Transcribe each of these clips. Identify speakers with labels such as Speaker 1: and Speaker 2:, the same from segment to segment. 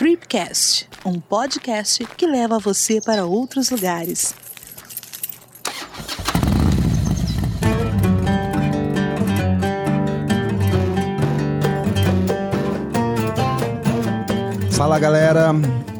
Speaker 1: Tripcast, um podcast que leva você para outros lugares.
Speaker 2: Fala galera,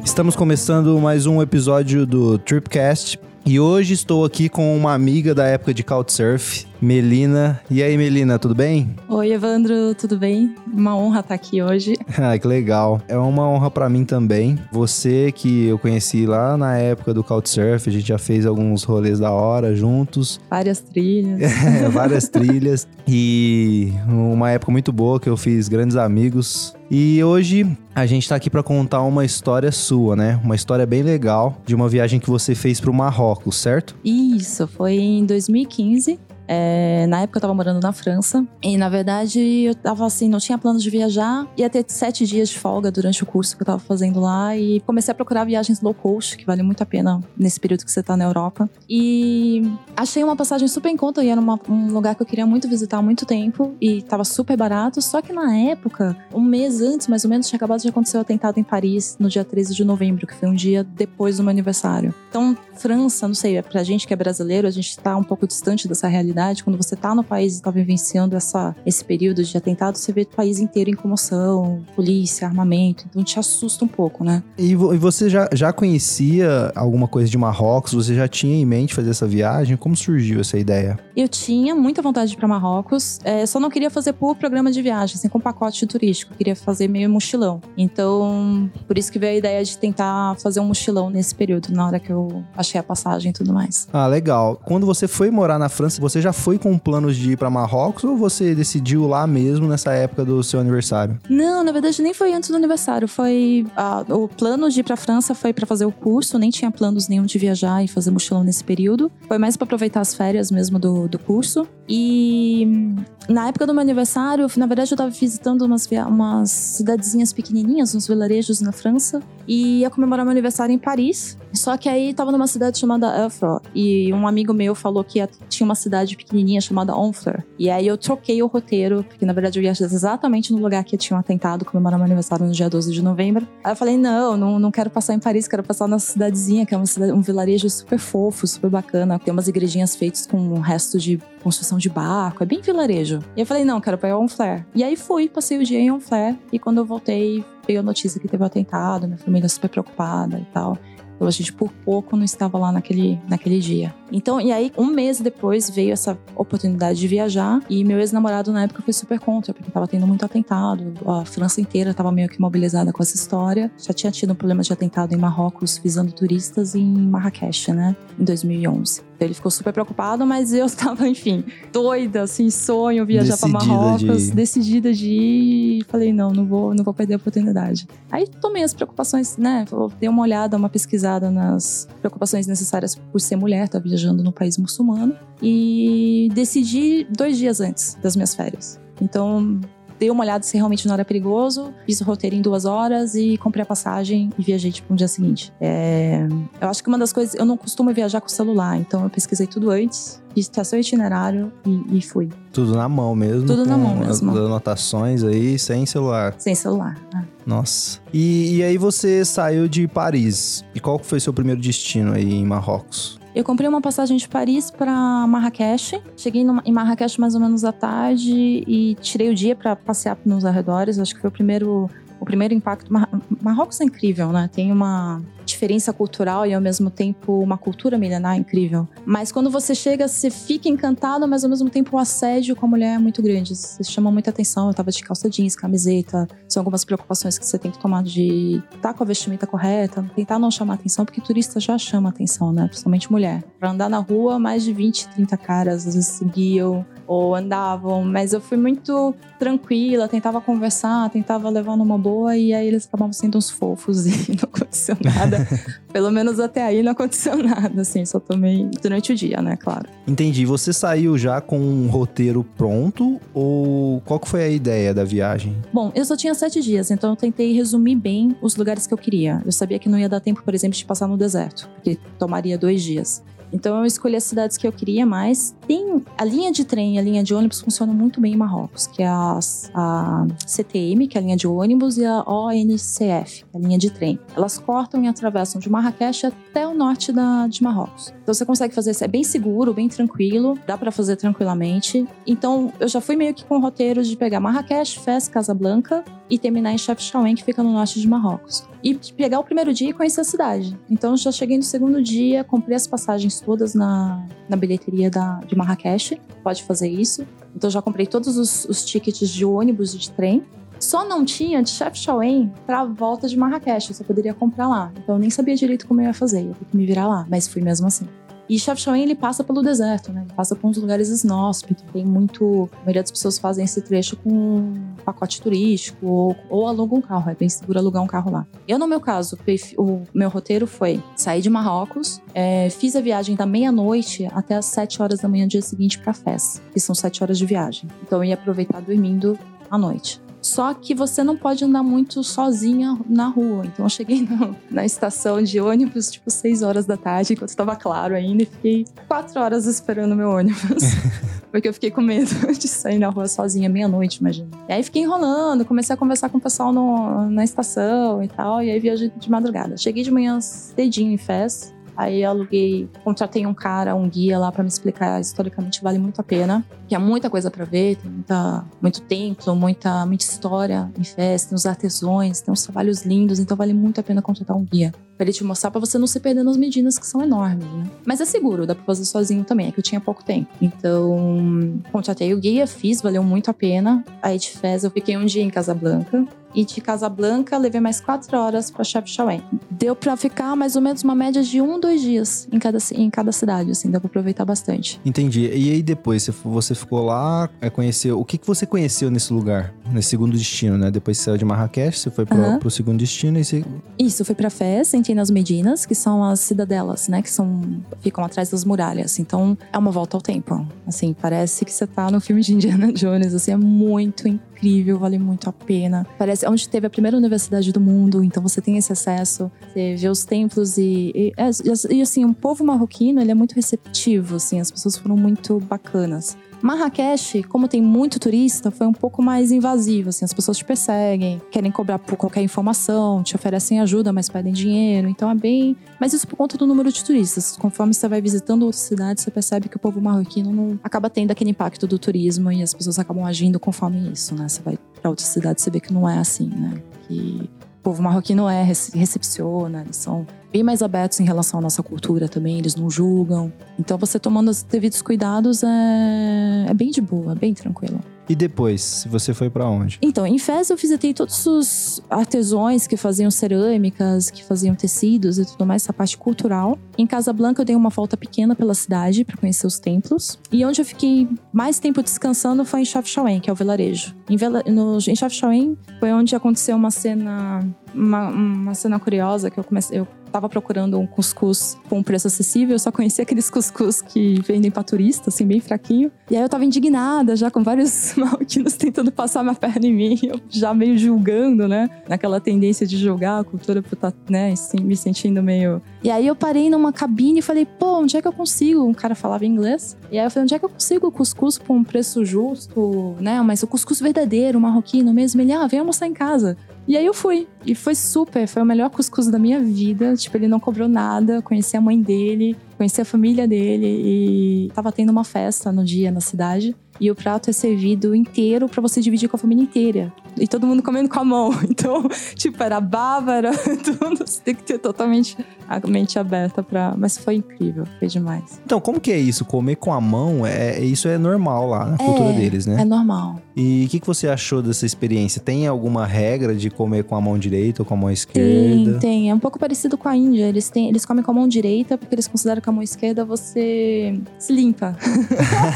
Speaker 2: estamos começando mais um episódio do Tripcast e hoje estou aqui com uma amiga da época de Couchsurf, Melina. E aí, Melina, tudo bem?
Speaker 3: Oi, Evandro, tudo bem? Uma honra estar aqui hoje.
Speaker 2: ah, que legal. É uma honra para mim também. Você que eu conheci lá na época do Couchsurf, a gente já fez alguns rolês da hora juntos.
Speaker 3: Várias trilhas.
Speaker 2: É, várias trilhas. E uma época muito boa que eu fiz grandes amigos. E hoje a gente tá aqui para contar uma história sua, né? Uma história bem legal de uma viagem que você fez pro Marrocos, certo?
Speaker 3: Isso, foi em 2015. É, na época eu tava morando na França. E na verdade eu tava assim, não tinha planos de viajar. Ia ter sete dias de folga durante o curso que eu tava fazendo lá. E comecei a procurar viagens low cost, que vale muito a pena nesse período que você tá na Europa. E achei uma passagem super em conta. E era uma, um lugar que eu queria muito visitar há muito tempo. E tava super barato. Só que na época, um mês antes, mais ou menos, tinha acabado de acontecer o atentado em Paris, no dia 13 de novembro, que foi um dia depois do meu aniversário. Então, França, não sei, é pra gente que é brasileiro, a gente tá um pouco distante dessa realidade quando você está no país e está vivenciando essa, esse período de atentado, você vê o país inteiro em comoção, polícia, armamento, então te assusta um pouco, né?
Speaker 2: E, você já, já conhecia alguma coisa de Marrocos? Você já tinha em mente fazer essa viagem? Como surgiu essa ideia?
Speaker 3: Eu tinha muita vontade de ir para Marrocos, é, só não queria fazer por programa de viagem, assim, com pacote turístico, eu queria fazer meio mochilão. Então, por isso que veio a ideia de tentar fazer um mochilão nesse período, na hora que eu achei a passagem e tudo mais.
Speaker 2: Ah, legal. Quando você foi morar na França, você já foi com planos de ir para Marrocos ou você decidiu lá mesmo nessa época do seu aniversário?
Speaker 3: Não, na verdade nem foi antes do aniversário. Foi ah, o plano de ir para França foi para fazer o curso. Nem tinha planos nenhum de viajar e fazer mochilão nesse período. Foi mais para aproveitar as férias mesmo do, do curso. E na época do meu aniversário, na verdade eu estava visitando umas, umas cidadezinhas pequenininhas, uns vilarejos na França, e ia comemorar meu aniversário em Paris. Só que aí tava numa cidade chamada Effro, e um amigo meu falou que tinha uma cidade pequenininha chamada Honfleur. E aí eu troquei o roteiro, porque na verdade eu ia exatamente no lugar que tinha um atentado, comemorar meu aniversário no dia 12 de novembro. Aí eu falei: não, não, não quero passar em Paris, quero passar na cidadezinha, que é cidade, um vilarejo super fofo, super bacana. Tem umas igrejinhas feitas com um resto de construção de barco, é bem vilarejo. E eu falei, não, quero pegar um flare. E aí fui, passei o dia em um flare. E quando eu voltei, veio a notícia que teve um atentado, minha família super preocupada e tal. Então a gente por pouco não estava lá naquele, naquele dia. Então, e aí, um mês depois veio essa oportunidade de viajar. E meu ex-namorado na época foi super contra, porque tava tendo muito atentado. A França inteira tava meio que mobilizada com essa história. Já tinha tido um problema de atentado em Marrocos, visando turistas em Marrakech, né? Em 2011. Ele ficou super preocupado, mas eu estava, enfim, doida, assim, sonho viajar para Marrocos, de decidida de ir. Falei, não, não vou, não vou perder a oportunidade. Aí tomei as preocupações, né? Dei uma olhada, uma pesquisada nas preocupações necessárias por ser mulher, tá viajando no país muçulmano. E decidi dois dias antes das minhas férias. Então, dei uma olhada se realmente não era perigoso, fiz o roteiro em duas horas e comprei a passagem e viajei, tipo, no dia seguinte. É... Eu acho que uma das coisas, eu não costumo viajar com o celular, então eu pesquisei tudo antes, fiz seu itinerário e, e, fui.
Speaker 2: Tudo na mão mesmo?
Speaker 3: Tudo na mão mesmo.
Speaker 2: Anotações aí, sem celular?
Speaker 3: Sem celular, né?
Speaker 2: Nossa. E, e aí você saiu de Paris. E qual foi seu primeiro destino aí em Marrocos?
Speaker 3: Eu comprei uma passagem de Paris para Marrakech. Cheguei numa, em Marrakech mais ou menos à tarde e tirei o dia para passear nos arredores. Acho que foi o primeiro o primeiro impacto. Mar Marrocos é incrível, né? Tem uma diferença cultural e ao mesmo tempo uma cultura milenar incrível. Mas quando você chega, você fica encantado, mas ao mesmo tempo o assédio com a mulher é muito grande. Você chama muita atenção. Eu tava de calça jeans, camiseta. São algumas preocupações que você tem que tomar de estar tá com a vestimenta correta, tentar não chamar atenção, porque turista já chama atenção, né? Principalmente mulher. Pra andar na rua, mais de 20, 30 caras às vezes seguiam ou andavam, mas eu fui muito tranquila, tentava conversar, tentava levar numa boa e aí eles acabavam sendo uns fofos e não aconteceu nada. Pelo menos até aí não aconteceu nada, assim, só tomei durante o dia, né, claro.
Speaker 2: Entendi. Você saiu já com um roteiro pronto ou qual que foi a ideia da viagem?
Speaker 3: Bom, eu só tinha sete dias, então eu tentei resumir bem os lugares que eu queria. Eu sabia que não ia dar tempo, por exemplo, de passar no deserto, porque tomaria dois dias. Então eu escolhi as cidades que eu queria mais. Tem a linha de trem e a linha de ônibus funcionam muito bem em Marrocos, que é a, a CTM, que é a linha de ônibus, e a ONCF, é a linha de trem. Elas cortam e atravessam de Marrakech até o norte da, de Marrocos. Então você consegue fazer isso, é bem seguro, bem tranquilo, dá para fazer tranquilamente. Então eu já fui meio que com o roteiro de pegar Marrakech, Fez, Casablanca e terminar em Chefchaouen, que fica no norte de Marrocos. E pegar o primeiro dia e conhecer a cidade. Então já cheguei no segundo dia, comprei as passagens todas na, na bilheteria da, de Marrakech. Pode fazer isso. Então já comprei todos os, os tickets de ônibus e de trem. Só não tinha de Chefchaouen para a volta de Marrakech, eu só poderia comprar lá. Então eu nem sabia direito como eu ia fazer, eu tinha que me virar lá, mas fui mesmo assim. E Chefchaouen, ele passa pelo deserto, né? Ele passa por uns lugares inóspitos. Tem muito... A maioria das pessoas fazem esse trecho com um pacote turístico ou, ou alugam um carro. É bem seguro alugar um carro lá. Eu, no meu caso, o meu roteiro foi sair de Marrocos, é, fiz a viagem da meia-noite até as 7 horas da manhã do dia seguinte para Fez, que são 7 horas de viagem. Então eu ia aproveitar dormindo à noite. Só que você não pode andar muito sozinha na rua. Então eu cheguei na, na estação de ônibus, tipo, 6 horas da tarde, enquanto estava claro ainda, e fiquei 4 horas esperando meu ônibus. Porque eu fiquei com medo de sair na rua sozinha, meia-noite, imagina. E aí fiquei enrolando, comecei a conversar com o pessoal no, na estação e tal, e aí viajei de madrugada. Cheguei de manhã cedinho em Fez, Aí aluguei, contratei um cara, um guia lá para me explicar. Historicamente vale muito a pena, que há muita coisa para ver, tem muita, muito templo, muita, muita história em festa, tem os artesões, tem uns trabalhos lindos, então vale muito a pena contratar um guia para ele te mostrar para você não se perder nas medidas que são enormes, né? Mas é seguro, dá para fazer sozinho também, é que eu tinha pouco tempo. Então, contratei o guia, fiz, valeu muito a pena. Aí de Fez eu fiquei um dia em Casablanca, e de Casablanca levei mais quatro horas para Chefchaouen. Deu para ficar mais ou menos uma média de um, dois dias em cada, em cada cidade, assim, dá para aproveitar bastante.
Speaker 2: Entendi. E aí depois você ficou lá, é, conheceu. O que, que você conheceu nesse lugar, nesse segundo destino, né? Depois você saiu de Marrakech, você foi pro, uhum. pro segundo destino e você.
Speaker 3: Isso, fui para Fez, nas Medinas, que são as cidadelas, né? Que são ficam atrás das muralhas. Então é uma volta ao tempo. Assim, parece que você tá no filme de Indiana Jones, assim, é muito incrível, vale muito a pena. Parece onde teve a primeira universidade do mundo, então você tem esse acesso, você vê os templos e, e, é, e assim, o povo marroquino, ele é muito receptivo, assim, as pessoas foram muito bacanas. Marrakech, como tem muito turista, foi um pouco mais invasivo, assim, as pessoas te perseguem, querem cobrar por qualquer informação, te oferecem ajuda, mas pedem dinheiro, então é bem... Mas isso por conta do número de turistas. Conforme você vai visitando outras cidades, você percebe que o povo marroquino não acaba tendo aquele impacto do turismo e as pessoas acabam agindo conforme isso, né? Você vai para outras cidades, você vê que não é assim, né? Que o povo marroquino é, recepciona, eles são bem mais abertos em relação à nossa cultura também, eles não julgam. Então você tomando os devidos cuidados é, é bem de boa, bem tranquilo.
Speaker 2: E depois, você foi para onde?
Speaker 3: Então, em Fez eu visitei todos os artesãos que faziam cerâmicas, que faziam tecidos e tudo mais, essa parte cultural. Em Casablanca eu dei uma volta pequena pela cidade para conhecer os templos. E onde eu fiquei mais tempo descansando foi em Chafchaouen, que é o vilarejo. Em, Vela, no, em Chafchaouen foi onde aconteceu uma cena uma, uma cena curiosa que eu comecei eu tava procurando um cuscuz com um preço acessível, eu só conhecia aqueles cuscuz que vendem pra turista, assim, bem fraquinho. E aí eu tava indignada, já com vários marroquinos tentando passar minha perna em mim, eu já meio julgando, né? Naquela tendência de julgar a cultura por tá, né, assim, me sentindo meio. E aí eu parei numa cabine e falei, pô, onde é que eu consigo? Um cara falava inglês. E aí eu falei, onde é que eu consigo cuscuz por um preço justo, né? Mas o cuscuz verdadeiro, marroquino mesmo. Ele, ah, vem almoçar em casa. E aí eu fui. E foi super, foi o melhor cuscuz da minha vida. Tipo, ele não cobrou nada, conheci a mãe dele, conheci a família dele e tava tendo uma festa no dia na cidade. E o prato é servido inteiro para você dividir com a família inteira. E todo mundo comendo com a mão. Então, tipo, era baba, era tudo. Você tem que ter totalmente a mente aberta para. Mas foi incrível, foi demais.
Speaker 2: Então, como que é isso? Comer com a mão, é, isso é normal lá na cultura
Speaker 3: é,
Speaker 2: deles, né?
Speaker 3: É normal.
Speaker 2: E o que, que você achou dessa experiência? Tem alguma regra de comer com a mão direita ou com a mão esquerda?
Speaker 3: Tem, tem. É um pouco parecido com a Índia. Eles, têm, eles comem com a mão direita porque eles consideram que a mão esquerda você se limpa.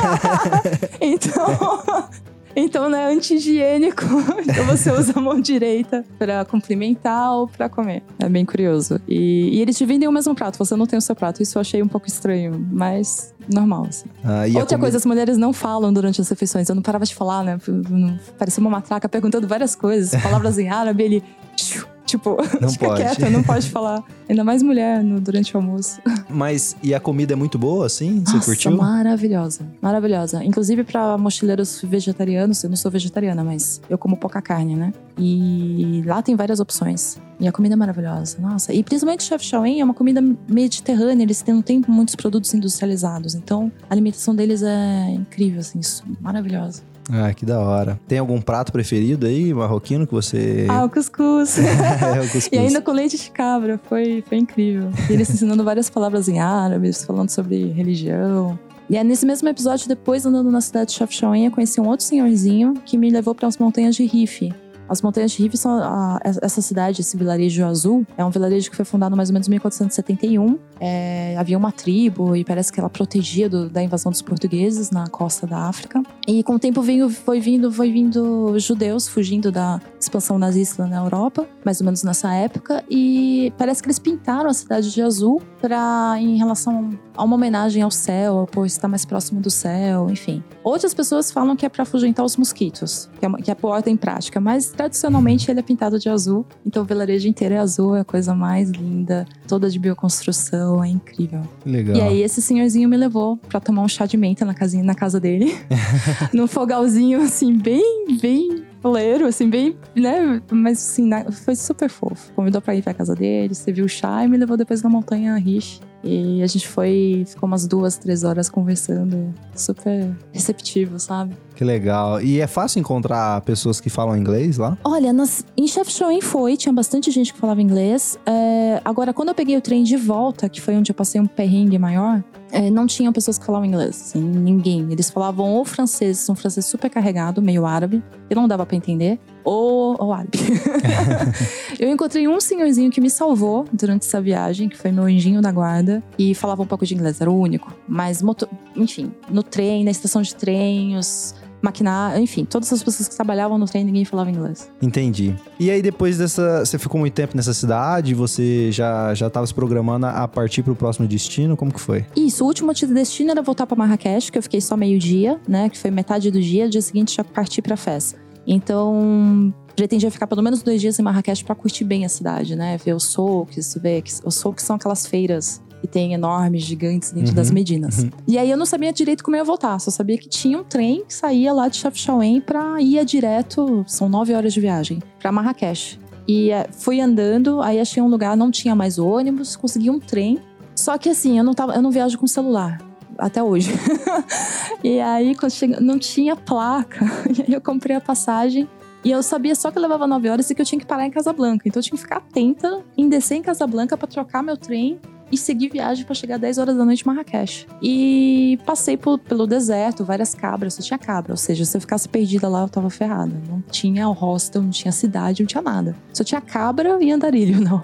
Speaker 3: então, então não é anti-higiênico. Então você usa a mão direita para cumprimentar ou para comer. É bem curioso. E, e, eles dividem o mesmo prato, você não tem o seu prato. Isso eu achei um pouco estranho, mas normal, assim. Ah, Outra coisa, as mulheres não falam durante as refeições. Eu não parava de falar, né? Parecia uma matraca perguntando várias coisas, palavras em árabe, ele Tipo,
Speaker 2: Não
Speaker 3: fica
Speaker 2: pode.
Speaker 3: quieta, não pode falar. Ainda mais mulher no- durante o almoço.
Speaker 2: Mas, e a comida é muito boa, assim? Você
Speaker 3: Nossa,
Speaker 2: curtiu?
Speaker 3: maravilhosa. Maravilhosa. Inclusive para mochileiros vegetarianos, eu não sou vegetariana, mas eu como pouca carne, né? E lá tem várias opções. E a comida é maravilhosa. Nossa, e principalmente o Chef Shaolin é uma comida mediterrânea, eles não têm muitos produtos industrializados. Então, a alimentação deles é incrível, assim, maravilhosa.
Speaker 2: Ah, que da hora. Tem algum prato preferido aí, marroquino, que você...
Speaker 3: Ah, o cuscuz.
Speaker 2: é, o cuscuz.
Speaker 3: E ainda com leite de cabra, foi, foi incrível. E eles ensinando várias palavras em árabe, falando sobre religião. E é nesse mesmo episódio, depois andando na cidade de Chafchaouen, eu conheci um outro senhorzinho que me levou para as montanhas de Rife. As montanhas de Rife são a- essa cidade, esse vilarejo azul, é um vilarejo que foi fundado mais ou menos em 1471. É, havia uma tribo e parece que ela protegia do- da invasão dos portugueses na costa da África. E com o tempo veio, foi vindo, foi vindo judeus fugindo da expansão nazista na Europa, mais ou menos nessa época, e parece que eles pintaram a cidade de azul para em relação a uma homenagem ao céu, por estar mais próximo do céu, enfim. Outras pessoas falam que é para afugentar os mosquitos, que é, uma- que é por ordem prática, mas tradicionalmente ele é pintado de azul, então o vilarejo inteiro é azul, é a coisa mais linda, toda de bioconstrução, é incrível.
Speaker 2: Legal.
Speaker 3: E aí esse senhorzinho me levou pra tomar um chá de menta na casinha, na casa dele. Num fogalzinho, assim, bem, bem fuleiro, assim, bem, né? Mas assim, foi super fofo. Convidou pra ir pra casa dele, serviu o chá e me levou depois na montanha Rich. E a gente foi, ficou umas duas, três horas conversando. Super receptivo, sabe?
Speaker 2: Que legal. E é fácil encontrar pessoas que falam inglês lá?
Speaker 3: Olha, nas, em Chefchaouen foi, tinha bastante gente que falava inglês. É, agora, quando eu peguei o trem de volta, que foi onde eu passei um perrengue maior, é, não tinham pessoas que falavam inglês, assim, ninguém. Eles falavam ou francês, um francês super carregado, meio árabe, que não dava pra entender, ou, ou árabe. eu encontrei um senhorzinho que me salvou durante essa viagem, que foi meu anjinho da guarda, e falava um pouco de inglês, era o único. Mas, moto- enfim, no trem, na estação de trem, os maquinários, enfim, todas as pessoas que trabalhavam no trem, ninguém falava inglês.
Speaker 2: Entendi. E aí, depois dessa. Você ficou muito tempo nessa cidade? Você já, já tava se programando a partir pro próximo destino? Como que foi?
Speaker 3: Isso, o último destino era voltar pra Marrakech, que eu fiquei só meio dia, né? Que foi metade do dia, dia seguinte já parti pra Fez. Então, pretendia ficar pelo menos dois dias em Marrakech pra curtir bem a cidade, né? Ver os souks, ver os souks são aquelas feiras que tem enormes, gigantes dentro
Speaker 2: Uhum,
Speaker 3: das Medinas.
Speaker 2: uhum.
Speaker 3: E aí eu não sabia direito como eu ia voltar, só sabia que tinha um trem que saía lá de Chafchaouen pra ir direto, são nove horas de viagem, pra Marrakech. E eh, fui andando, aí achei um lugar, não tinha mais ônibus, consegui um trem. Só que assim, eu não, tava, eu não viajo com celular. Até hoje. e aí, quando chega, não tinha placa. E aí eu comprei a passagem. E eu sabia só que levava nove horas e que eu tinha que parar em Casablanca. Então eu tinha que ficar atenta em descer em Casablanca pra trocar meu trem e seguir viagem pra chegar 10 horas da noite em Marrakech. E passei por- pelo deserto, várias cabras, só tinha cabra. Ou seja, se eu ficasse perdida lá, eu tava ferrada. Não tinha hostel, não tinha cidade, não tinha nada. Só tinha cabra e andarilho, não.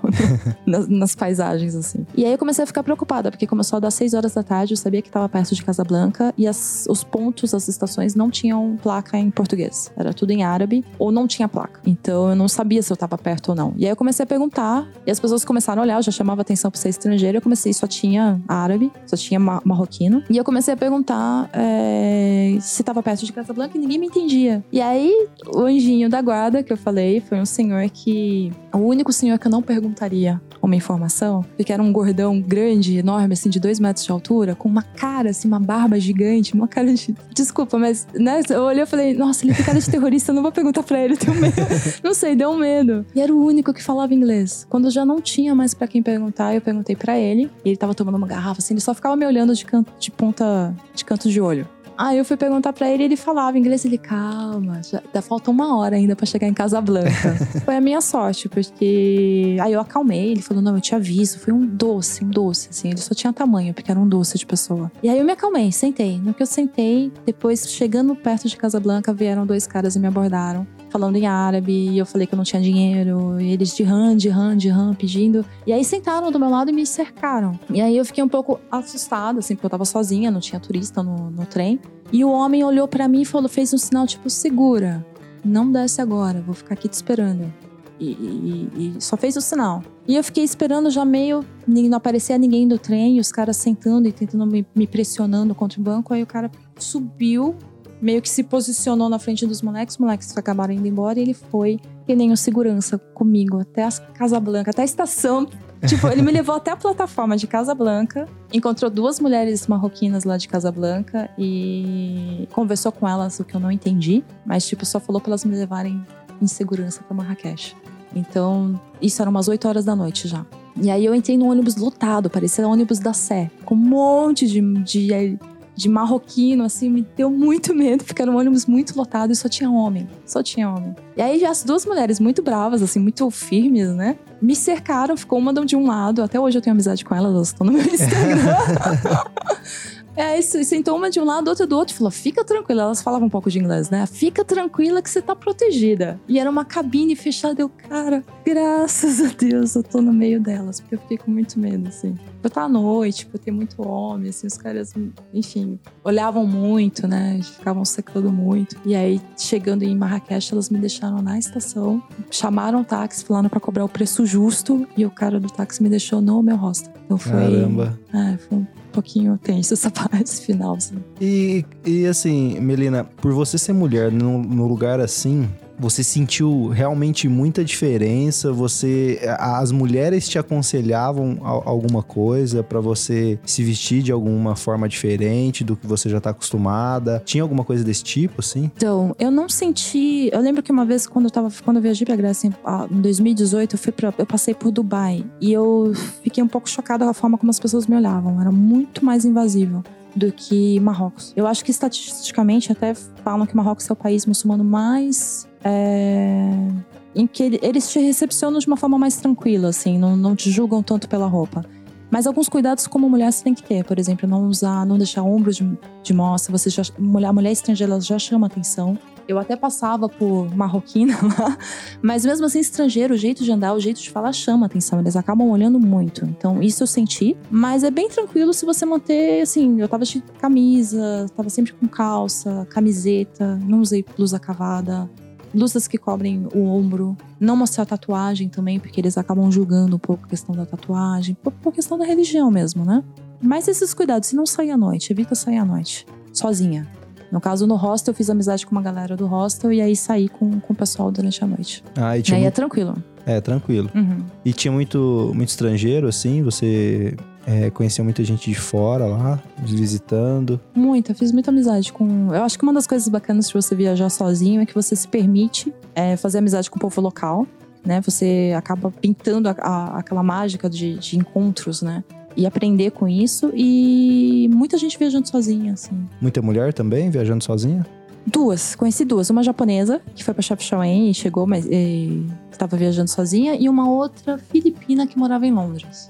Speaker 3: nas, nas paisagens, assim. E aí eu comecei a ficar preocupada, porque começou a dar 6 horas da tarde, eu sabia que tava perto de Casablanca e as- os pontos, as estações não tinham placa em português. Era tudo em árabe ou não tinha placa. Então eu não sabia se eu tava perto ou não. E aí eu comecei a perguntar e as pessoas começaram a olhar, eu já chamava atenção por ser estrangeiro. Eu comecei, só tinha árabe, só tinha ma- marroquino. E eu comecei a perguntar é, se tava perto de Casablanca e ninguém me entendia. E aí o anjinho da guarda que eu falei foi um senhor que. O único senhor que eu não perguntaria uma informação, porque era um gordão grande, enorme, assim, de dois metros de altura, com uma cara, assim, uma barba gigante, uma cara de. Desculpa, mas, né? Eu olhei e falei, nossa, ele tem cara de terrorista, eu não vou perguntar pra ele, tenho medo. não sei, deu um medo. E era o único que falava inglês. Quando já não tinha mais pra quem perguntar, eu perguntei pra ele, e ele tava tomando uma garrafa, assim, ele só ficava me olhando de canto, de ponta, de canto de olho. Aí eu fui perguntar pra ele e ele falava inglês. Ele, calma, já, ainda falta uma hora ainda pra chegar em Casablanca. foi a minha sorte, porque. Aí eu acalmei, ele falou: não, eu te aviso. Foi um doce, um doce, assim. Ele só tinha tamanho, porque era um doce de pessoa. E aí eu me acalmei, sentei. No que eu sentei, depois, chegando perto de Casablanca, vieram dois caras e me abordaram. Falando em árabe, e eu falei que eu não tinha dinheiro, e eles de ram, de ram, de ram, pedindo. E aí sentaram do meu lado e me cercaram. E aí eu fiquei um pouco assustada, assim, porque eu tava sozinha, não tinha turista no, no trem. E o homem olhou pra mim e falou, fez um sinal tipo, segura, não desce agora, vou ficar aqui te esperando. E, e- e só fez o sinal. E eu fiquei esperando já meio. Não aparecia ninguém do trem, os caras sentando e tentando me, me pressionando contra o banco. Aí o cara subiu, meio que se posicionou na frente dos moleques, os moleques acabaram indo embora e ele foi que nem o segurança comigo até a Casa Blanca, até a estação. Tipo, ele me levou até a plataforma de Casa Blanca, encontrou duas mulheres marroquinas lá de Casa Blanca e conversou com elas, o que eu não entendi, mas tipo, só falou para elas me levarem em segurança para Marrakech. Então, isso era umas 8 horas da noite já. E aí eu entrei num ônibus lotado, parecia um ônibus da Sé, com um monte de, de, de marroquino, assim, me deu muito medo, porque era um ônibus muito lotado e só tinha homem, só tinha homem. E aí as duas mulheres muito bravas, assim, muito firmes, né? Me cercaram, ficou uma de um lado, até hoje eu tenho amizade com elas, elas estão no meu Instagram. É, sentou uma de um lado, outra do outro, falou: fica tranquila. Elas falavam um pouco de inglês, né? Fica tranquila que você tá protegida. E era uma cabine fechada. Eu, cara, graças a Deus eu tô no meio delas, porque eu fiquei com muito medo, assim. Eu tá à noite, tipo, tem muito homem, assim, os caras, enfim, olhavam muito, né? Ficavam secando muito. E aí, chegando em Marrakech, elas me deixaram na estação, chamaram o táxi, falaram para cobrar o preço justo, e o cara do táxi me deixou no meu hostel. Então foi.
Speaker 2: Caramba.
Speaker 3: É, foi um pouquinho tenso essa parte final. Assim.
Speaker 2: E, e assim, Melina, por você ser mulher no, no lugar assim, você sentiu realmente muita diferença? Você, as mulheres te aconselhavam alguma coisa para você se vestir de alguma forma diferente do que você já tá acostumada? Tinha alguma coisa desse tipo, assim?
Speaker 3: Então, eu não senti. Eu lembro que uma vez quando eu tava, quando eu viajei para Grécia em 2018, eu fui para, eu passei por Dubai e eu fiquei um pouco chocada com a forma como as pessoas me olhavam. Era muito mais invasivo do que Marrocos. Eu acho que estatisticamente até falam que Marrocos é o país muçulmano mais é, em que eles te recepcionam de uma forma mais tranquila, assim, não, não te julgam tanto pela roupa. Mas alguns cuidados como mulher você tem que ter, por exemplo, não usar, não deixar ombros de, de mostra, você já, mulher, mulher estrangeira já chama atenção. Eu até passava por marroquina lá, mas mesmo assim, estrangeiro, o jeito de andar, o jeito de falar chama atenção. Eles acabam olhando muito. Então, isso eu senti. Mas é bem tranquilo se você manter, assim, eu tava de camisa, tava sempre com calça, camiseta, não usei blusa cavada blusas que cobrem o ombro, não mostrar tatuagem também, porque eles acabam julgando um pouco a questão da tatuagem, por, por questão da religião mesmo, né? Mas esses cuidados, se não sair à noite, evita sair à noite, sozinha. No caso, no hostel, eu fiz amizade com uma galera do hostel e aí saí com, com o pessoal durante a noite.
Speaker 2: Ah, e
Speaker 3: tinha
Speaker 2: e aí
Speaker 3: muito... é tranquilo.
Speaker 2: É, tranquilo.
Speaker 3: Uhum.
Speaker 2: E tinha muito, muito estrangeiro, assim? Você é, conheceu muita gente de fora lá, visitando?
Speaker 3: Muita, fiz muita amizade com. Eu acho que uma das coisas bacanas de você viajar sozinho é que você se permite é, fazer amizade com o povo local, né? Você acaba pintando a, a, aquela mágica de, de encontros, né? e aprender com isso. E muita gente viajando sozinha, assim.
Speaker 2: Muita mulher também viajando sozinha?
Speaker 3: Duas, conheci duas. Uma japonesa, que foi pra Chapchauém e chegou, mas estava viajando sozinha. E uma outra filipina que morava em Londres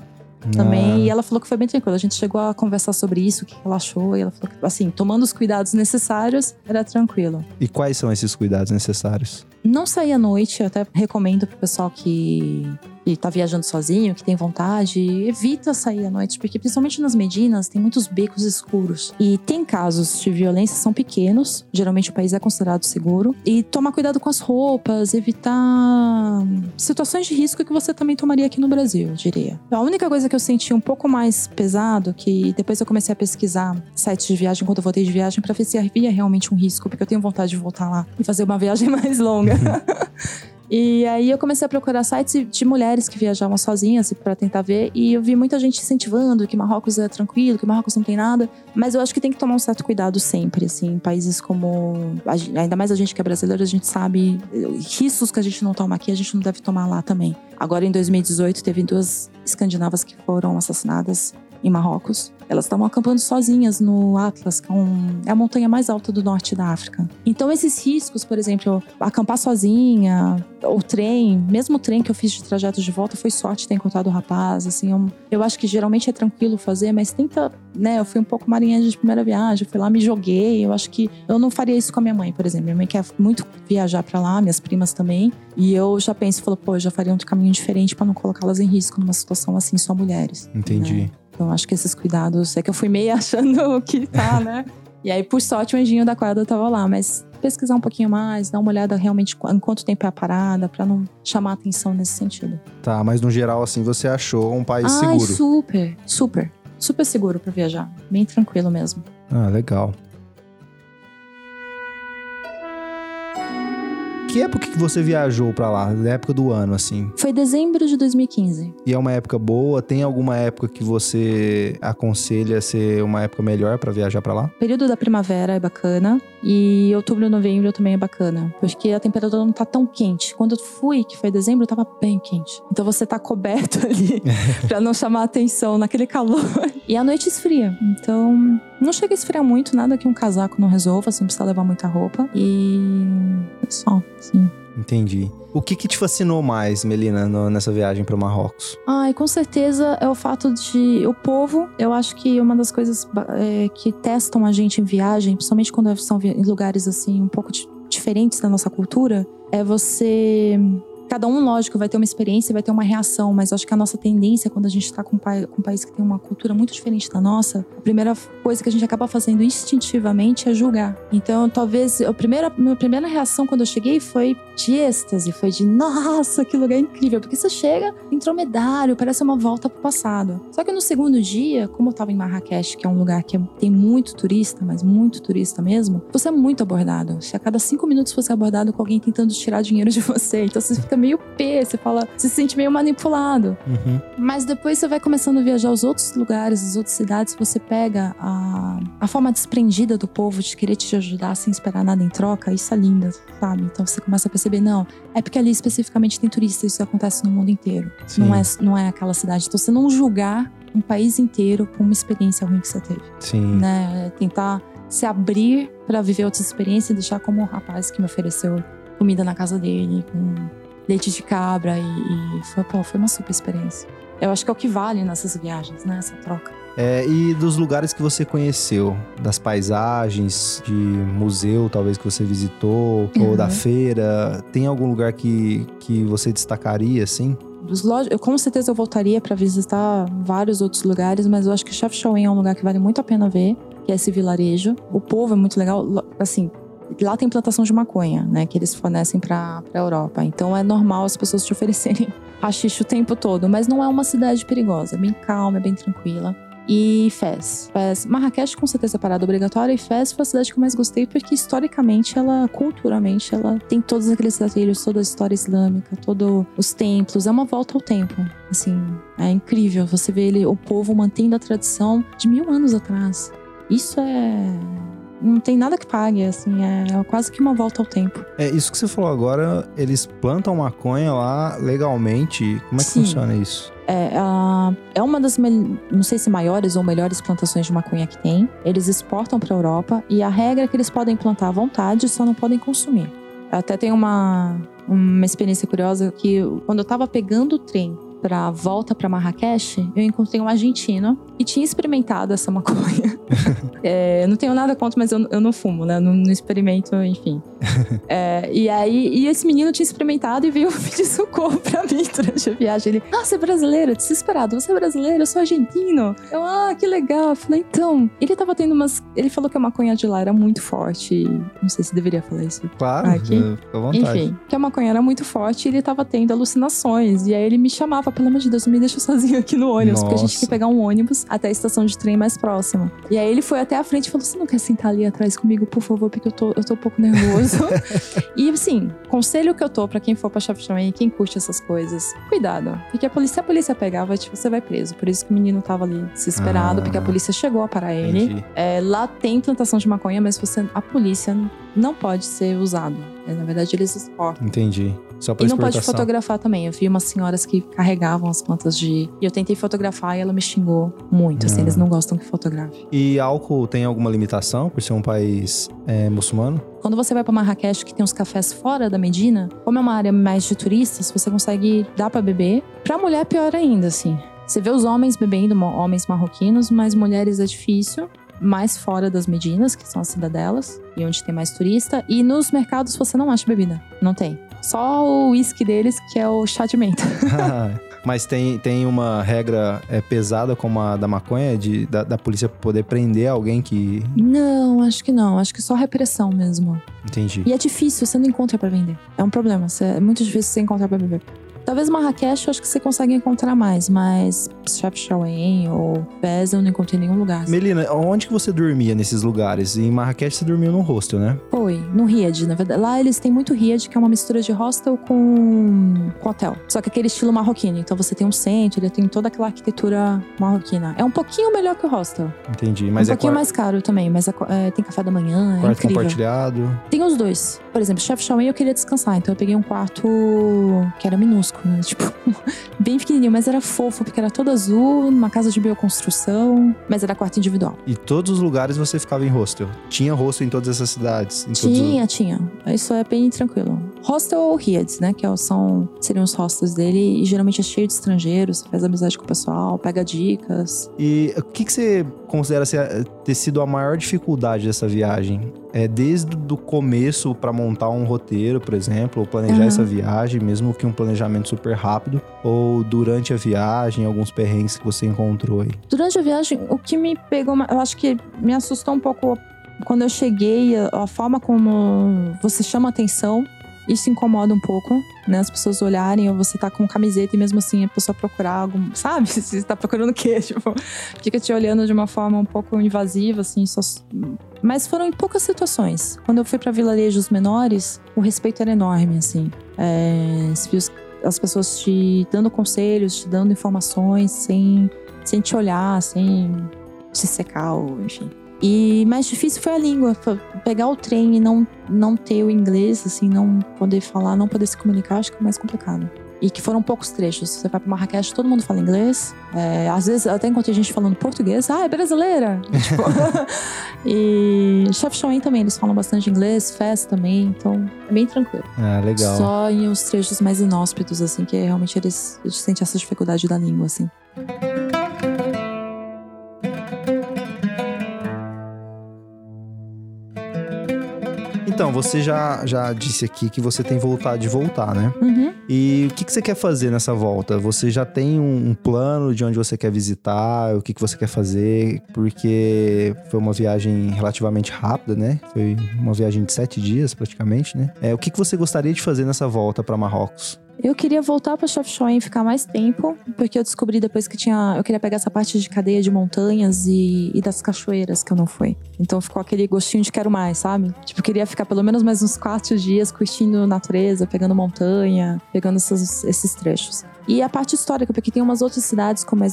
Speaker 3: também. Ah. E ela falou que foi bem tranquilo. A gente chegou a conversar sobre isso, o que ela achou. E ela falou que, assim, tomando os cuidados necessários, era tranquilo.
Speaker 2: E quais são esses cuidados necessários?
Speaker 3: Não sair à noite, eu até recomendo pro pessoal que e tá viajando sozinho, que tem vontade, evita sair à noite, porque principalmente nas Medinas tem muitos becos escuros. E tem casos de violência, são pequenos, geralmente o país é considerado seguro. E tomar cuidado com as roupas, evitar situações de risco que você também tomaria aqui no Brasil, eu diria. A única coisa que eu senti um pouco mais pesado, que depois eu comecei a pesquisar sites de viagem quando eu voltei de viagem, para ver se havia realmente um risco, porque eu tenho vontade de voltar lá e fazer uma viagem mais longa. E aí eu comecei a procurar sites de mulheres que viajavam sozinhas para tentar ver. E eu vi muita gente incentivando que Marrocos é tranquilo, que Marrocos não tem nada. Mas eu acho que tem que tomar um certo cuidado sempre, assim. Países como. Ainda mais a gente que é brasileiro, a gente sabe riscos que a gente não toma aqui, a gente não deve tomar lá também. Agora em 2018 teve duas escandinavas que foram assassinadas em Marrocos. Elas estavam acampando sozinhas no Atlas, que é, é, a montanha mais alta do norte da África. Então, esses riscos, por exemplo, acampar sozinha, o trem, mesmo o trem que eu fiz de trajeto de volta, foi sorte ter encontrado o rapaz. Assim, eu, eu acho que geralmente é tranquilo fazer, mas tenta, né? Eu fui um pouco marinheira de primeira viagem, fui lá, me joguei. Eu acho que eu não faria isso com a minha mãe, por exemplo. Minha mãe quer muito viajar para lá, minhas primas também. E eu já penso, falo, pô, eu já faria um caminho diferente para não colocá-las em risco numa situação assim, só mulheres.
Speaker 2: Entendi.
Speaker 3: Né? Então acho que esses cuidados. É que eu fui meio achando que tá, né? e aí, por sorte, o anjinho da quadra tava lá, mas pesquisar um pouquinho mais, dar uma olhada realmente em quanto tempo é a parada, para não chamar atenção nesse sentido.
Speaker 2: Tá, mas no geral, assim, você achou um país
Speaker 3: Ai,
Speaker 2: seguro?
Speaker 3: super, super. Super seguro para viajar. Bem tranquilo mesmo.
Speaker 2: Ah, legal. Que época que você viajou pra lá? Na época do ano, assim?
Speaker 3: Foi dezembro de 2015.
Speaker 2: E é uma época boa? Tem alguma época que você aconselha ser uma época melhor pra viajar pra lá?
Speaker 3: O período da primavera é bacana. E outubro e novembro também é bacana. Porque a temperatura não tá tão quente. Quando eu fui, que foi dezembro, tava bem quente. Então você tá coberto ali pra não chamar atenção naquele calor. E a noite esfria. Então não chega a esfriar muito, nada que um casaco não resolva, você não precisa levar muita roupa. E. é só, sim.
Speaker 2: Entendi. O que que te fascinou mais, Melina, no- nessa viagem para Marrocos?
Speaker 3: Ai, com certeza é o fato de. O povo, eu acho que uma das coisas é, que testam a gente em viagem, principalmente quando são em lugares assim, um pouco di- diferentes da nossa cultura, é você. Cada um, lógico, vai ter uma experiência, vai ter uma reação, mas acho que a nossa tendência, quando a gente está com, com um país que tem uma cultura muito diferente da nossa, a primeira coisa que a gente acaba fazendo instintivamente é julgar. Então, talvez a primeira, minha primeira reação quando eu cheguei foi de êxtase, foi de nossa, que lugar incrível, porque você chega em dromedário, parece uma volta pro passado. Só que no segundo dia, como eu tava em Marrakech, que é um lugar que é- tem muito turista, mas muito turista mesmo, você é muito abordado. Se a cada cinco minutos você é abordado com alguém tentando tirar dinheiro de você, então você fica meio pé, você fala, você se sente meio manipulado.
Speaker 2: Uhum.
Speaker 3: Mas depois você vai começando a viajar aos outros lugares, as outras cidades, você pega a, a forma desprendida do povo de querer te ajudar sem esperar nada em troca, isso é lindo, sabe? Então você começa a perceber, não, é porque ali especificamente tem turista, isso acontece no mundo inteiro.
Speaker 2: Sim.
Speaker 3: Não é, não é aquela cidade. Então você não julgar um país inteiro por uma experiência ruim que você teve,
Speaker 2: Sim.
Speaker 3: né? É Tentar se abrir para viver outras experiências e deixar como o rapaz que me ofereceu comida na casa dele, com leite de cabra e, e foi, pô, foi uma super experiência. Eu acho que é o que vale nessas viagens, né? Essa troca.
Speaker 2: É, e dos lugares que você conheceu, das paisagens, de museu talvez que você visitou, ou
Speaker 3: Uhum.
Speaker 2: da feira, tem algum lugar que, que você destacaria, assim?
Speaker 3: Dos loj- eu com certeza eu voltaria para visitar vários outros lugares, mas eu acho que Chefchaouen é um lugar que vale muito a pena ver, que é esse vilarejo. O povo é muito legal, assim, lá tem plantação de maconha, né, que eles fornecem para a Europa. Então é normal as pessoas te oferecerem rachixe o tempo todo, mas não é uma cidade perigosa, é bem calma, é bem tranquila. E Fez. Fez. Marrakech com certeza é parada obrigatória e Fez foi a cidade que eu mais gostei porque historicamente ela, culturalmente, ela tem todos aqueles trilhos, toda a história islâmica, todos os templos, é uma volta ao tempo. Assim, é incrível você ver ele, o povo mantendo a tradição de mil anos atrás. Isso é não tem nada que pague, assim, é quase que uma volta ao tempo.
Speaker 2: É, isso que você falou agora, eles plantam maconha lá legalmente. Como é que
Speaker 3: Sim.
Speaker 2: funciona isso?
Speaker 3: É, a- é uma das, não sei se maiores ou melhores plantações de maconha que tem. Eles exportam para a Europa e a regra é que eles podem plantar à vontade, só não podem consumir. Até tem uma, uma experiência curiosa que quando eu tava pegando o trem para volta para Marrakech, eu encontrei um argentino que tinha experimentado essa maconha. É, não tenho nada contra, mas eu, eu não fumo, né? Não, não experimento, enfim. É, e aí, e esse menino tinha experimentado e veio pedir socorro pra mim durante a viagem. Ele, ah, você é brasileiro? Desesperado, você é brasileiro? Eu sou argentino. Eu, ah, que legal. Eu falei, então, ele tava tendo umas. Ele falou que a maconha de lá era muito forte. Não sei se deveria falar isso.
Speaker 2: Claro,
Speaker 3: Aqui?
Speaker 2: é, fica à vontade.
Speaker 3: Enfim, que a maconha era muito forte e ele tava tendo alucinações. E aí ele me chamava, pelo amor de Deus, não me deixa sozinho aqui no ônibus, porque a gente
Speaker 2: Nossa.
Speaker 3: tinha que pegar um ônibus até a estação de trem mais próxima. E aí ele foi até a frente e falou: Você não quer sentar ali atrás comigo, por favor, porque eu tô, eu tô um pouco nervoso. e assim, conselho que eu tô pra quem for pra Chefchaouen e quem curte essas coisas: cuidado. Porque a polícia, se a polícia pegar, vai, tipo, você vai preso. Por isso que o menino tava ali desesperado,
Speaker 2: Ah.
Speaker 3: porque a polícia chegou a parar ele. É, lá tem plantação de maconha, mas você, a polícia não pode ser usado. É, na verdade, eles exportam.
Speaker 2: Entendi. Só pra
Speaker 3: E não pode fotografar também. Eu vi umas senhoras que carregavam as plantas de. E eu tentei fotografar e ela me xingou muito. Assim,
Speaker 2: Ah.
Speaker 3: eles não gostam que fotografe.
Speaker 2: E álcool tem alguma limitação por ser um país é, muçulmano?
Speaker 3: Quando você vai pra Marrakech, que tem os cafés fora da Medina, como é uma área mais de turistas, você consegue dar pra beber. Pra mulher, pior ainda, assim. Você vê os homens bebendo, homens marroquinos, mas mulheres é difícil. Mais fora das Medinas, que são as cidadelas, e onde tem mais turista. E nos mercados você não acha bebida. Não tem. Só o uísque deles, que é o chá de menta.
Speaker 2: Mas tem, tem uma regra é, pesada como a da maconha, de, da, da polícia poder prender alguém que.
Speaker 3: Não, acho que não. Acho que só repressão mesmo.
Speaker 2: Entendi.
Speaker 3: E é difícil, você não encontra pra vender. É um problema. você- é muito difícil você encontrar pra beber. Talvez Marrakech eu acho que você consegue encontrar mais, mas Chefchaouen ou Fez eu não encontrei em nenhum lugar.
Speaker 2: Melina, onde que você dormia nesses lugares? Em Marrakech você dormia num hostel, né?
Speaker 3: Foi, no Riad, na verdade. Lá eles têm muito Riad, que é uma mistura de hostel com, com hotel. Só que aquele estilo marroquino. Então você tem um centro, ele tem toda aquela arquitetura marroquina. É um pouquinho melhor que o hostel.
Speaker 2: Entendi. Mas
Speaker 3: um
Speaker 2: é
Speaker 3: pouquinho
Speaker 2: quar-
Speaker 3: mais caro também, mas é é, tem café da manhã, é
Speaker 2: quarto
Speaker 3: incrível.
Speaker 2: compartilhado.
Speaker 3: Tem os dois. Por exemplo, Chef Shawen eu queria descansar, então eu peguei um quarto que era minúsculo, né? Tipo, bem pequenininho, mas era fofo, porque era todo azul, numa casa de bioconstrução, mas era quarto individual.
Speaker 2: E todos os lugares você ficava em hostel. Tinha hostel em todas essas cidades. Os-
Speaker 3: Tinha, tinha. Isso é bem tranquilo. Hostel ou Riads, né? Que é são, seriam os hostels dele. E geralmente é cheio de estrangeiros. Faz amizade com o pessoal, pega dicas.
Speaker 2: E o que, que você considera ser- ter sido a maior dificuldade dessa viagem? É desde o começo para montar um roteiro, por exemplo, ou planejar
Speaker 3: Aham.
Speaker 2: essa viagem, mesmo que um planejamento super rápido, ou durante a viagem, alguns perrengues que você encontrou aí.
Speaker 3: Durante a viagem, o que me pegou, eu acho que me assustou um pouco quando eu cheguei, a, a forma como você chama atenção. Isso incomoda um pouco, né? As pessoas olharem ou você tá com camiseta e mesmo assim a pessoa procurar algo, sabe? Você tá procurando o quê? Tipo, fica te olhando de uma forma um pouco invasiva, assim. Só... Mas foram em poucas situações. Quando eu fui pra vilarejos menores, o respeito era enorme, assim. É, as pessoas te dando conselhos, te dando informações, sem, sem te olhar, sem te secar, ou enfim. E mais difícil foi a língua, pegar o trem e não, não ter o inglês, assim, não poder falar, não poder se comunicar, acho que é mais complicado. E que foram poucos trechos. Você vai pra Marrakech, todo mundo fala inglês. É, às vezes até encontrei gente falando português. Ah, é brasileira! E, tipo, e Chefchaouen também, eles falam bastante inglês. Fez também, então é bem tranquilo.
Speaker 2: Ah, legal.
Speaker 3: Só em os trechos mais inóspitos, assim, que realmente eles, eles sentem essa dificuldade da língua, assim.
Speaker 2: Então, você já, já disse aqui que você tem vontade de voltar, né?
Speaker 3: Uhum.
Speaker 2: E o que, que você quer fazer nessa volta? Você já tem um, um plano de onde você quer visitar, o que, que você quer fazer? Porque foi uma viagem relativamente rápida, né? Foi uma viagem de sete dias, praticamente, né? É, o que, que você gostaria de fazer nessa volta para Marrocos?
Speaker 3: Eu queria voltar pra Chefchaouen e ficar mais tempo, porque eu descobri depois que tinha. Eu queria pegar essa parte de cadeia de montanhas e, e das cachoeiras que eu não fui. Então ficou aquele gostinho de quero mais, sabe? Tipo, queria ficar pelo menos mais uns quatro dias curtindo natureza, pegando montanha, pegando esses trechos. E a parte histórica, porque tem umas outras cidades como é,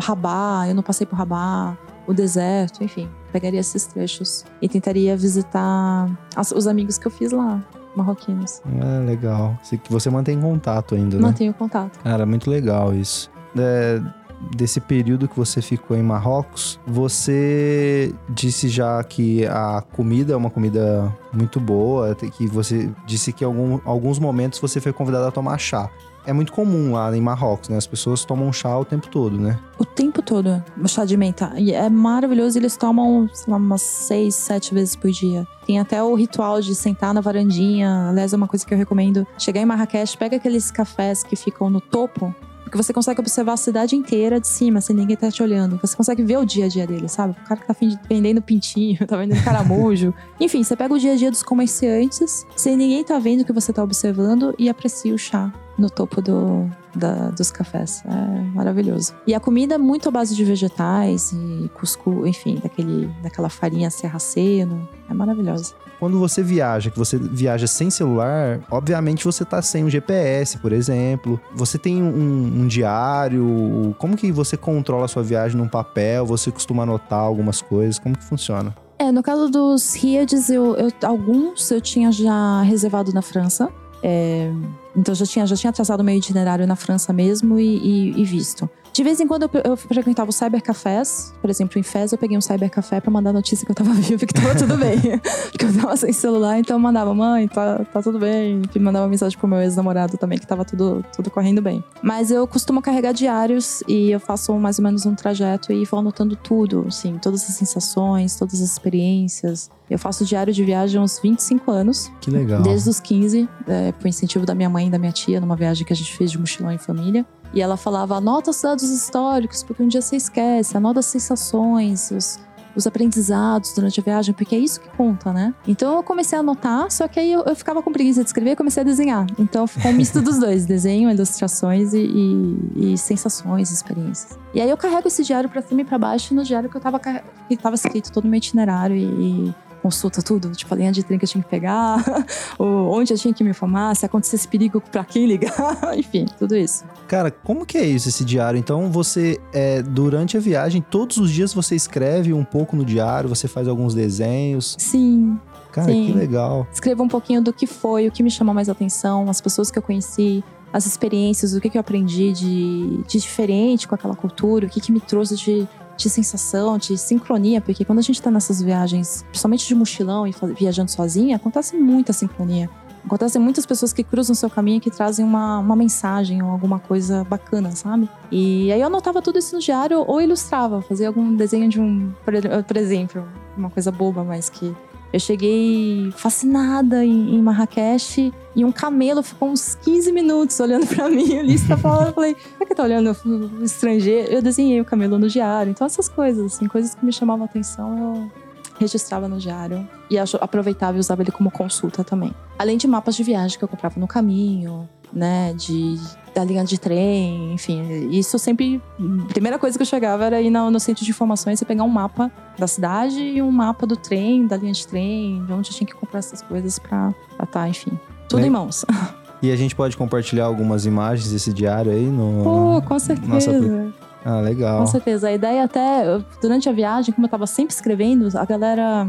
Speaker 3: Rabat, eu não passei por Rabat, o deserto, enfim. Pegaria esses trechos e tentaria visitar as- os amigos que eu fiz lá, marroquinos.
Speaker 2: Ah, legal. Você- mantém contato ainda, né?
Speaker 3: Mantenho contato.
Speaker 2: Cara, muito legal isso. É, desse período que você ficou em Marrocos, você disse já que a comida é uma comida muito boa, que você disse que em algum, alguns momentos você foi convidado a tomar chá. É muito comum lá em Marrocos, né? As pessoas tomam chá o tempo todo, né?
Speaker 3: O tempo todo, chá de menta. E é maravilhoso, eles tomam, sei lá, umas seis, sete vezes por dia. Tem até o ritual de sentar na varandinha. Aliás, é uma coisa que eu recomendo. Chegar em Marrakech, pega aqueles cafés que ficam no topo. Porque você consegue observar a cidade inteira de cima, sem ninguém tá te olhando. Você consegue ver o dia a dia dele, sabe? O cara que tá vendendo pintinho, tá vendendo caramujo. Enfim, você pega o dia a dia dos comerciantes, sem ninguém tá vendo o que você tá observando e aprecia o chá no topo do, da- dos cafés. É maravilhoso. E a comida é muito à base de vegetais e cuscuz, enfim, daquele, daquela farinha serraceno. É maravilhosa.
Speaker 2: Quando você viaja, que você viaja sem celular, obviamente você tá sem um GPS, por exemplo. Você tem um, um diário. Como que você controla a sua viagem num papel? Você costuma anotar algumas coisas? Como que funciona?
Speaker 3: É, no caso dos Riads, eu, eu- alguns eu tinha já reservado na França. É, então já tinha, já tinha traçado meu itinerário na França mesmo e, e- e visto. De vez em quando eu, eu frequentava os cybercafés. Por exemplo, em Fez eu peguei um cybercafé pra mandar notícia que eu tava viva e que tava tudo bem. Porque eu tava sem celular, então eu mandava, mãe, tá, tá tudo bem. E mandava mensagem pro meu ex-namorado também, que tava tudo, tudo correndo bem. Mas eu costumo carregar diários e eu faço mais ou menos um trajeto e vou anotando tudo, assim, todas as sensações, todas as experiências. Eu faço diário de viagem há uns 25 anos.
Speaker 2: Que legal.
Speaker 3: Desde os 15, é, por incentivo da minha mãe e da minha tia, numa viagem que a gente fez de mochilão em família. E ela falava: anota os dados históricos, porque um dia você esquece, anota as sensações, os- os aprendizados durante a viagem, porque é isso que conta, né? Então eu comecei a anotar, só que aí eu, eu ficava com preguiça de escrever e comecei a desenhar. Então ficou um misto dos dois: desenho, ilustrações e, e, e, sensações, experiências. E aí eu carrego esse diário para cima e para baixo no diário que eu tava, que tava escrito todo o meu itinerário e, e consulta tudo, tipo a linha de trem que eu tinha que pegar, onde eu tinha que me informar, se acontecesse perigo para quem ligar, enfim, tudo isso.
Speaker 2: Cara, como que é isso, esse diário? Então você, é, durante a viagem, todos os dias você escreve um pouco no diário, você faz alguns desenhos?
Speaker 3: Sim.
Speaker 2: Cara,
Speaker 3: sim.
Speaker 2: que legal.
Speaker 3: Escreva um pouquinho do que foi, o que me chamou mais atenção, as pessoas que eu conheci, as experiências, o que, que eu aprendi de, de diferente com aquela cultura, o que, que me trouxe de de sensação, de sincronia, porque quando a gente tá nessas viagens, principalmente de mochilão e viajando sozinha, acontece muita sincronia. Acontecem muitas pessoas que cruzam o seu caminho e que trazem uma, uma mensagem ou alguma coisa bacana, sabe? E aí eu anotava tudo isso no diário ou ilustrava, fazia algum desenho de um, por exemplo, uma coisa boba, mas que eu cheguei fascinada em, em Marrakech e um camelo ficou uns 15 minutos olhando para mim ali, está falando, eu falei, por que tá olhando estrangeiro? Eu desenhei o camelo no diário, então essas coisas, assim, coisas que me chamavam a atenção, eu registrava no diário e aproveitava e usava ele como consulta também. Além de mapas de viagem que eu comprava no caminho, né, de da linha de trem, enfim. Isso sempre. A primeira coisa que eu chegava era ir no, no centro de informações e pegar um mapa da cidade e um mapa do trem, da linha de trem, de onde eu tinha que comprar essas coisas pra estar, tá, enfim. Tudo em mãos.
Speaker 2: E a gente pode compartilhar algumas imagens desse diário aí no.
Speaker 3: Pô, com certeza. Nossa...
Speaker 2: Ah, legal.
Speaker 3: Com certeza. A ideia até, durante a viagem, como eu tava sempre escrevendo, a galera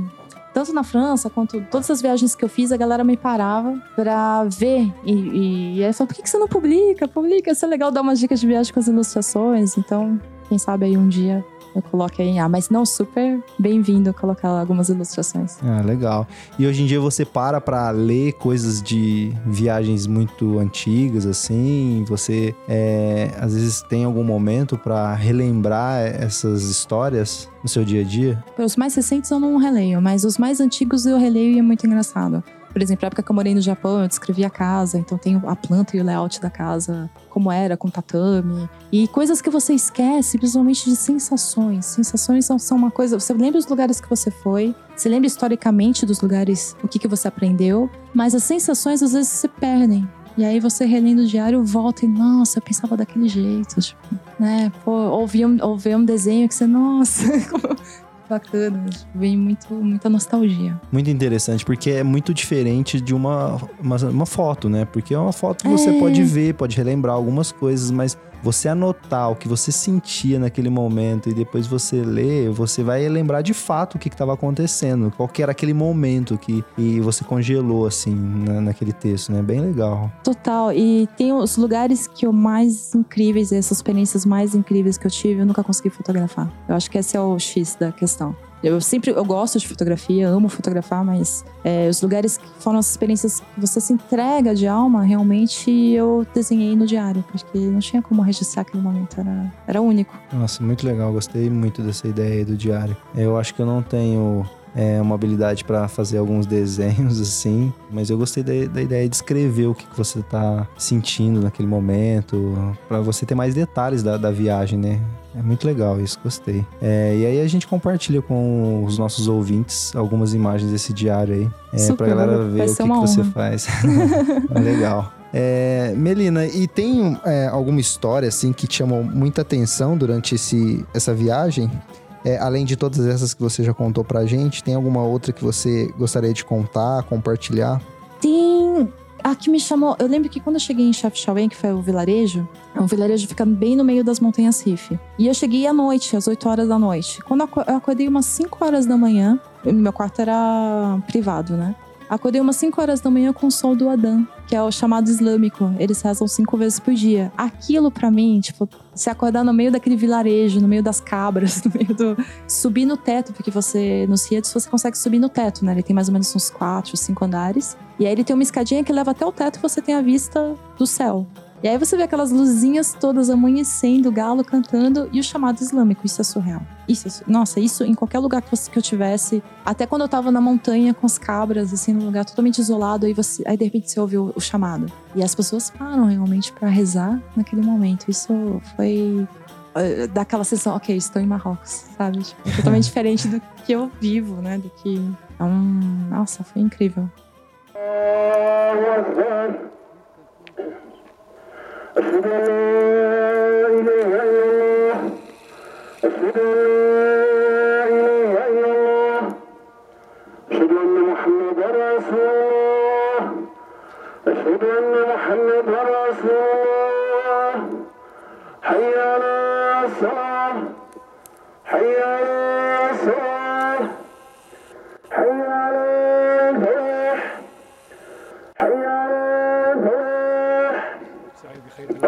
Speaker 3: tanto na França quanto todas as viagens que eu fiz, a galera me parava pra ver. E, e, e aí falou: por que, que você não publica? Publica, isso é legal dar umas dicas de viagem com as ilustrações. Então, quem sabe aí um dia eu coloco aí em A. Mas não, super bem-vindo colocar algumas ilustrações.
Speaker 2: Ah, legal. E hoje em dia você para pra ler coisas de viagens muito antigas, assim? Você, é, às vezes, tem algum momento para relembrar essas histórias no seu dia a dia?
Speaker 3: Os mais recentes eu não releio, mas os mais antigos eu releio e é muito engraçado. Por exemplo, na época que eu morei no Japão, eu descrevi a casa, então tem a planta e o layout da casa, como era, com tatame. E coisas que você esquece, principalmente de sensações. Sensações são, são uma coisa. Você lembra os lugares que você foi, você lembra historicamente dos lugares, o que, que você aprendeu, mas as sensações às vezes se perdem. E aí você relendo o diário, volta e, nossa, eu pensava daquele jeito. Tipo, né? Pô, ouvir um, ouvir um desenho que você, nossa, bacana. Vem muito, muita nostalgia.
Speaker 2: Muito interessante, porque é muito diferente de uma, uma, uma foto, né? Porque é uma foto que você é. pode ver, pode relembrar algumas coisas, mas você anotar o que você sentia naquele momento e depois você ler, você vai lembrar de fato o que estava acontecendo, qual que era aquele momento que e você congelou assim na, naquele texto, né? Bem legal.
Speaker 3: Total. E tem os lugares que eu mais incríveis, essas experiências mais incríveis que eu tive, eu nunca consegui fotografar. Eu acho que esse é o X da questão. Eu sempre eu gosto de fotografia, amo fotografar, mas é, os lugares que foram as experiências que você se entrega de alma, realmente eu desenhei no diário, porque não tinha como registrar aquele momento, era, era único.
Speaker 2: Nossa, muito legal, gostei muito dessa ideia aí do diário. Eu acho que eu não tenho é, uma habilidade para fazer alguns desenhos assim, mas eu gostei da, da ideia de escrever o que, que você tá sentindo naquele momento, para você ter mais detalhes da, da viagem, né? É muito legal isso, gostei. É, e aí a gente compartilha com os nossos ouvintes algumas imagens desse diário aí. É, Super, pra galera ver o que, que você faz. é legal. É, Melina, e tem é, alguma história assim que te chamou muita atenção durante esse, essa viagem? É, além de todas essas que você já contou pra gente, tem alguma outra que você gostaria de contar, compartilhar?
Speaker 3: Tem. A que me chamou. Eu lembro que quando eu cheguei em Chafchaouen, que foi o vilarejo, o vilarejo fica bem no meio das montanhas Riff. E eu cheguei à noite, às 8 horas da noite. Quando eu acordei umas 5 horas da manhã, meu quarto era privado, né? Acordei umas 5 horas da manhã com o sol do Adão, que é o chamado islâmico. Eles rezam cinco vezes por dia. Aquilo para mim, tipo, se acordar no meio daquele vilarejo, no meio das cabras, no meio do. subir no teto, porque você, nos Riedos, você consegue subir no teto, né? Ele tem mais ou menos uns quatro, cinco andares. E aí ele tem uma escadinha que leva até o teto e você tem a vista do céu. E aí você vê aquelas luzinhas todas amanhecendo, o galo cantando e o chamado islâmico. Isso é surreal. Isso, é, nossa, isso em qualquer lugar que, você, que eu tivesse, até quando eu tava na montanha com as cabras, assim, num lugar totalmente isolado, aí, você, aí de repente você ouve o, o chamado. E as pessoas param realmente para rezar naquele momento. Isso foi eh, dá aquela sensação, ok, estou em Marrocos, sabe? Tipo, totalmente diferente do que eu vivo, né? Do que. Então, nossa, foi incrível.
Speaker 4: أشهد أن لا إله إلا الله. أشهد أن لا إله إلا الله. أشهد أن رسول الله. أشهد أن رسول الله. حي على الصلاة. حي على الصلاة.
Speaker 2: O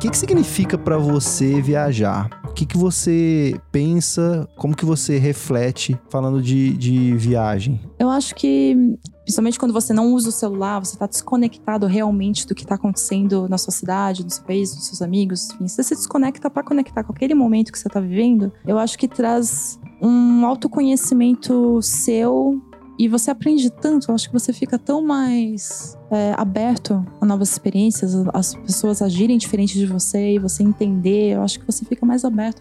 Speaker 2: que, que significa pra você viajar? Que, que você pensa? Como que você reflete falando de, de viagem?
Speaker 3: Eu acho que, principalmente quando você não usa o celular, você está desconectado realmente do que está acontecendo na sua cidade, no seu país, nos seus amigos. Enfim, você se desconecta para conectar com aquele momento que você está vivendo. Eu acho que traz um autoconhecimento seu e você aprende tanto. Eu acho que você fica tão mais é, aberto a novas experiências, as pessoas agirem diferente de você e você entender. Eu acho que você fica mais aberto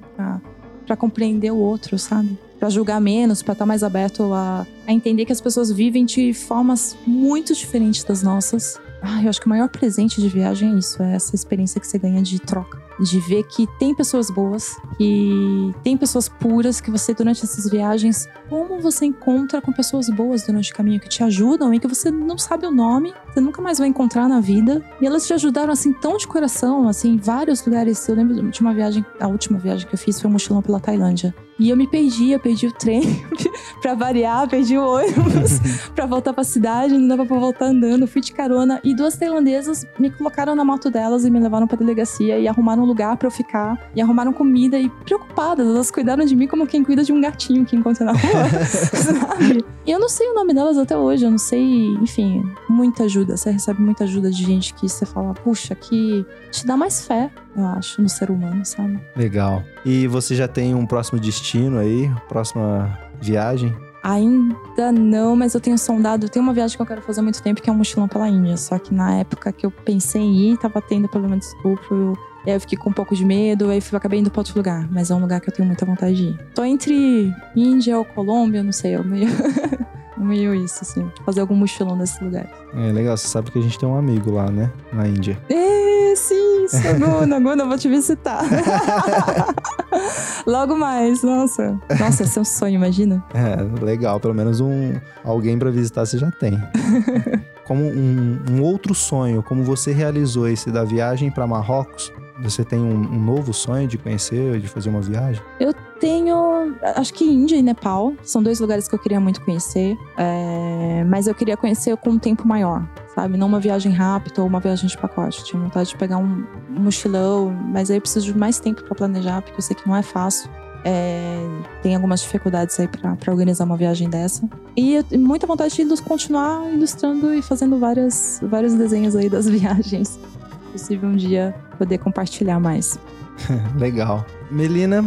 Speaker 3: para compreender o outro, sabe? Para julgar menos, para estar mais aberto a, a entender que as pessoas vivem de formas muito diferentes das nossas. Ah, eu acho que o maior presente de viagem é isso, é essa experiência que você ganha de troca. De ver que tem pessoas boas, que tem pessoas puras, que você, durante essas viagens, como você encontra com pessoas boas durante o caminho, que te ajudam e que você não sabe o nome, você nunca mais vai encontrar na vida. E elas te ajudaram, assim, tão de coração, assim, em vários lugares. Eu lembro de uma viagem, a última viagem que eu fiz foi um mochilão pela Tailândia. E eu me perdi, eu perdi o trem pra variar, perdi o ônibus pra voltar pra cidade, não dava pra voltar andando, fui de carona. E duas tailandesas me colocaram na moto delas e me levaram pra delegacia e arrumaram um lugar pra eu ficar. E arrumaram comida e preocupadas, elas cuidaram de mim como quem cuida de um gatinho que encontra na rua, sabe? E eu não sei o nome delas até hoje, eu não sei, enfim, muita ajuda. Você recebe muita ajuda de gente que você fala, puxa, que te dá mais fé, eu acho, no ser humano, sabe?
Speaker 2: Legal. E você já tem um próximo destino aí? Próxima viagem?
Speaker 3: Ainda não, mas eu tenho sondado. Tem uma viagem que eu quero fazer há muito tempo, que é um mochilão pela Índia. Só que na época que eu pensei em ir, tava tendo problema de estupro. Eu, e aí eu fiquei com um pouco de medo, aí eu acabei indo pra outro lugar. Mas é um lugar que eu tenho muita vontade de ir. Tô entre Índia ou Colômbia, não sei. Eu meio, meio isso, assim. Fazer algum mochilão nesse lugar.
Speaker 2: É legal, você sabe que a gente tem um amigo lá, né? Na Índia.
Speaker 3: É, sim, Saguna, Guna, eu vou te visitar. Logo mais, nossa. Nossa, esse é um sonho, imagina.
Speaker 2: É, legal. Pelo menos um alguém pra visitar você já tem. Como um, um outro sonho, como você realizou esse da viagem pra Marrocos, você tem um, um novo sonho de conhecer, de fazer uma viagem?
Speaker 3: Eu tenho, acho que Índia e Nepal são dois lugares que eu queria muito conhecer, é, mas eu queria conhecer com um tempo maior, sabe? Não uma viagem rápida ou uma viagem de pacote. Tinha vontade de pegar um, um mochilão, mas aí eu preciso de mais tempo para planejar, porque eu sei que não é fácil. É, tem algumas dificuldades aí para organizar uma viagem dessa. E eu muita vontade de ilus- continuar ilustrando e fazendo várias, vários desenhos aí das viagens. Possível um dia poder compartilhar mais.
Speaker 2: Legal. Melina,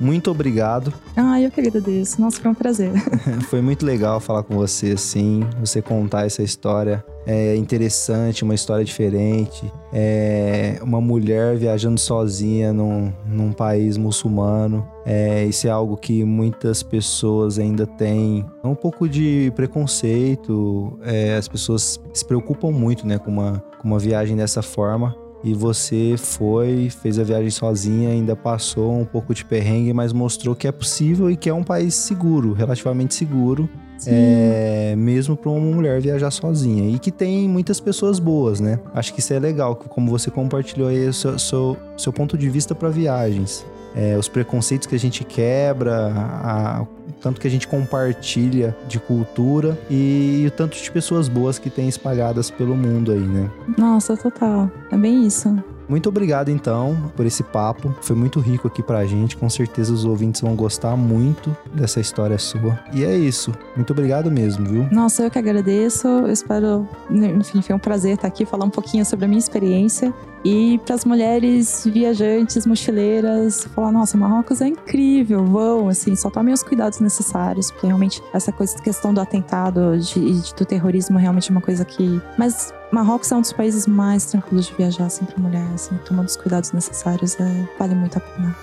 Speaker 2: muito obrigado.
Speaker 3: Ah, eu que agradeço. Nossa, foi um prazer.
Speaker 2: Foi muito legal falar com você, assim, você contar essa história. É interessante, uma história diferente. É uma mulher viajando sozinha num, num país muçulmano. É, isso é algo que muitas pessoas ainda têm um pouco de preconceito. É, as pessoas se preocupam muito né, com, uma, com uma viagem dessa forma. E você foi, fez a viagem sozinha, ainda passou um pouco de perrengue, mas mostrou que é possível e que é um país seguro, relativamente seguro. É, mesmo para uma mulher viajar sozinha. E que tem muitas pessoas boas, né? Acho que isso é legal, como você compartilhou aí o seu, seu, seu ponto de vista para viagens. É, os preconceitos que a gente quebra, a- o tanto que a gente compartilha de cultura e o tanto de pessoas boas que tem espalhadas pelo mundo aí, né?
Speaker 3: Nossa, total. É bem isso.
Speaker 2: Muito obrigado então por esse papo. Foi muito rico aqui pra gente. Com certeza os ouvintes vão gostar muito dessa história sua. E é isso. Muito obrigado mesmo, viu?
Speaker 3: Nossa, eu que agradeço. Eu espero, enfim, foi um prazer estar aqui falar um pouquinho sobre a minha experiência. E para as mulheres viajantes, mochileiras, falar: nossa, Marrocos é incrível, vão, assim, só tomem os cuidados necessários, porque realmente essa coisa, questão do atentado de, de, do terrorismo realmente é uma coisa que. Mas Marrocos é um dos países mais tranquilos de viajar, assim, para mulher, assim, tomando os cuidados necessários, é, vale muito a pena.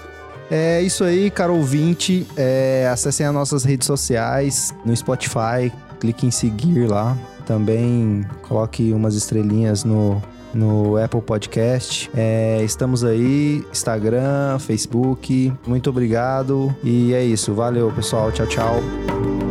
Speaker 2: É isso aí, caro ouvinte. É, acessem as nossas redes sociais no Spotify, clique em seguir lá. Também coloque umas estrelinhas no no Apple Podcast. É, estamos aí, Instagram, Facebook. Muito obrigado. E é isso. Valeu, pessoal. Tchau, tchau.